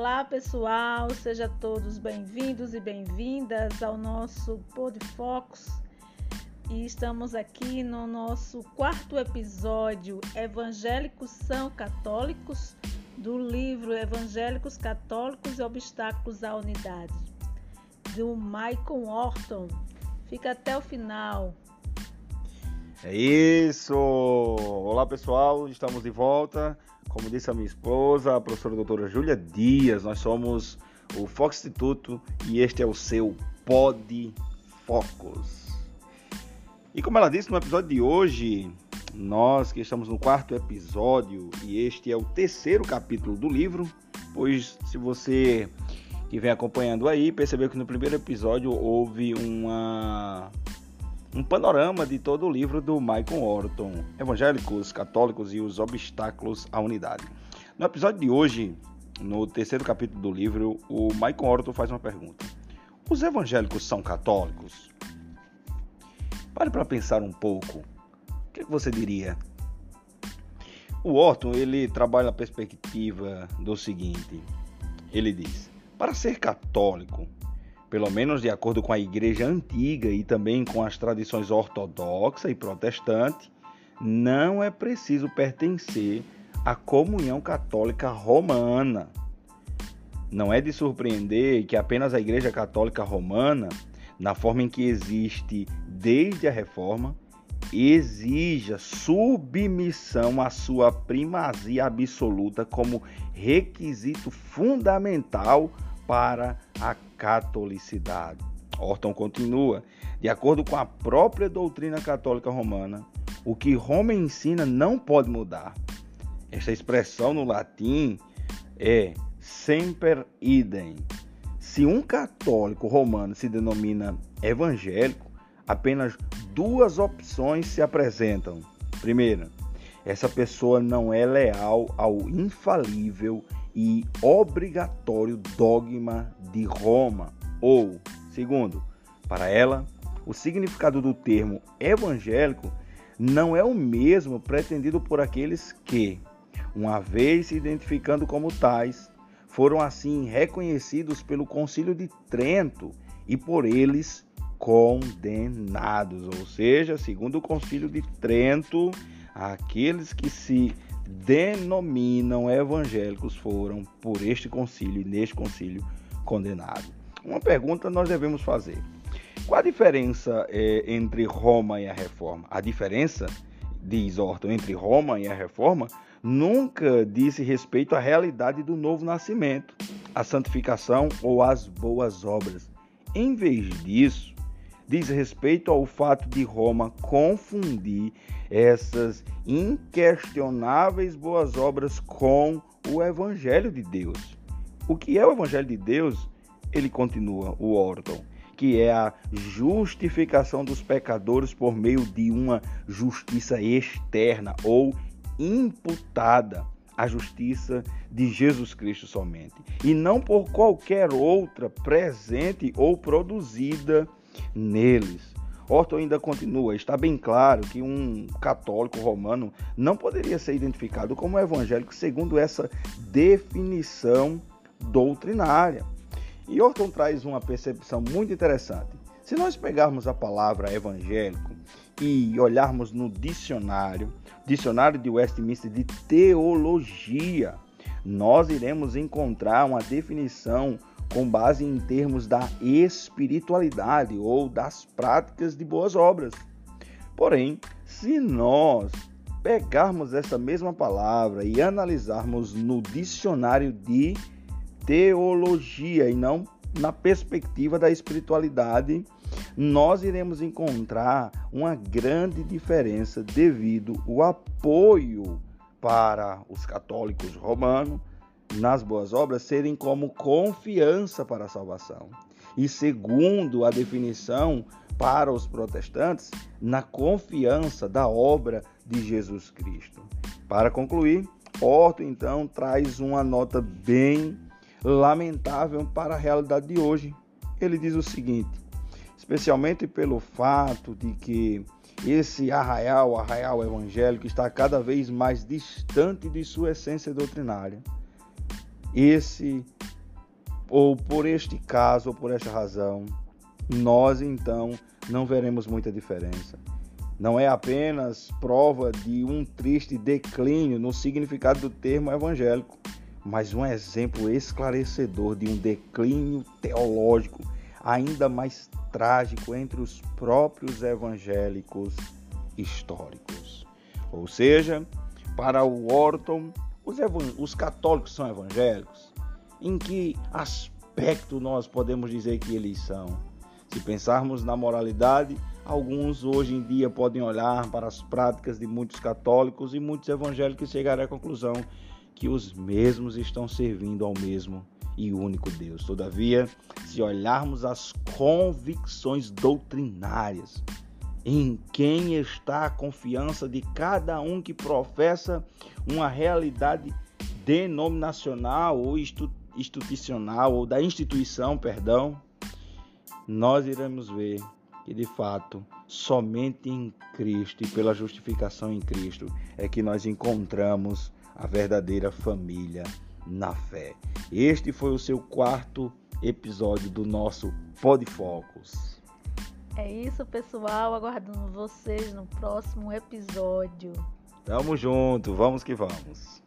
Olá pessoal, sejam todos bem-vindos e bem-vindas ao nosso Pod Focus. E estamos aqui no nosso quarto episódio Evangélicos são Católicos, do livro Evangélicos Católicos e Obstáculos à Unidade, do Michael Orton. Fica até o final. É isso! Olá pessoal, estamos de volta. Como disse a minha esposa, a professora doutora Júlia Dias, nós somos o Fox Instituto e este é o seu Pod Focus. E como ela disse no episódio de hoje, nós que estamos no quarto episódio e este é o terceiro capítulo do livro, pois se você que vem acompanhando aí percebeu que no primeiro episódio houve uma um panorama de todo o livro do Michael Orton, Evangélicos, Católicos e os Obstáculos à Unidade. No episódio de hoje, no terceiro capítulo do livro, o Michael Orton faz uma pergunta: Os evangélicos são católicos? Pare para pensar um pouco. O que você diria? O Orton ele trabalha a perspectiva do seguinte: ele diz, para ser católico, pelo menos de acordo com a igreja antiga e também com as tradições ortodoxa e protestante, não é preciso pertencer à comunhão católica romana. Não é de surpreender que apenas a Igreja Católica Romana, na forma em que existe desde a Reforma, exija submissão à sua primazia absoluta como requisito fundamental para a catolicidade. Orton continua: de acordo com a própria doutrina católica romana, o que Roma ensina não pode mudar. Esta expressão no latim é semper idem. Se um católico romano se denomina evangélico, apenas duas opções se apresentam. Primeira, essa pessoa não é leal ao infalível e obrigatório dogma de Roma. Ou, segundo, para ela, o significado do termo evangélico não é o mesmo pretendido por aqueles que, uma vez se identificando como tais, foram assim reconhecidos pelo Concílio de Trento e por eles condenados. Ou seja, segundo o Concílio de Trento, aqueles que se denominam evangélicos foram, por este concílio e neste concílio, condenados. Uma pergunta nós devemos fazer: qual a diferença é, entre Roma e a Reforma? A diferença, diz Orton, entre Roma e a Reforma nunca disse respeito à realidade do novo nascimento, à santificação ou às boas obras. Em vez disso, diz respeito ao fato de Roma confundir essas inquestionáveis boas obras com o Evangelho de Deus. O que é o Evangelho de Deus? Ele continua, o Orton, que é a justificação dos pecadores por meio de uma justiça externa ou imputada a justiça de Jesus Cristo somente, e não por qualquer outra presente ou produzida neles. Orton ainda continua: está bem claro que um católico romano não poderia ser identificado como evangélico segundo essa definição doutrinária. E Orton traz uma percepção muito interessante. Se nós pegarmos a palavra evangélico e olharmos no dicionário, dicionário de Westminster de teologia, nós iremos encontrar uma definição com base em termos da espiritualidade ou das práticas de boas obras. Porém, se nós pegarmos essa mesma palavra e analisarmos no dicionário de teologia e não na perspectiva da espiritualidade, nós iremos encontrar uma grande diferença devido ao apoio para os católicos romanos nas boas obras serem como confiança para a salvação. E segundo a definição para os protestantes, na confiança da obra de Jesus Cristo. Para concluir, Orto então traz uma nota bem lamentável para a realidade de hoje. Ele diz o seguinte: especialmente pelo fato de que esse arraial, arraial evangélico, está cada vez mais distante de sua essência doutrinária esse ou por este caso ou por esta razão, nós então não veremos muita diferença. Não é apenas prova de um triste declínio no significado do termo evangélico, mas um exemplo esclarecedor de um declínio teológico ainda mais trágico entre os próprios evangélicos históricos. Ou seja, para o Orton, os, os católicos são evangélicos? Em que aspecto nós podemos dizer que eles são? Se pensarmos na moralidade, alguns hoje em dia podem olhar para as práticas de muitos católicos e muitos evangélicos e chegar à conclusão que os mesmos estão servindo ao mesmo e único Deus. Todavia, se olharmos as convicções doutrinárias, em quem está a confiança de cada um que professa uma realidade denominacional ou institucional ou da instituição, perdão, nós iremos ver que de fato somente em Cristo e pela justificação em Cristo é que nós encontramos a verdadeira família na fé. Este foi o seu quarto episódio do nosso Podfocus. É isso, pessoal. Aguardando vocês no próximo episódio. Tamo junto, vamos que vamos.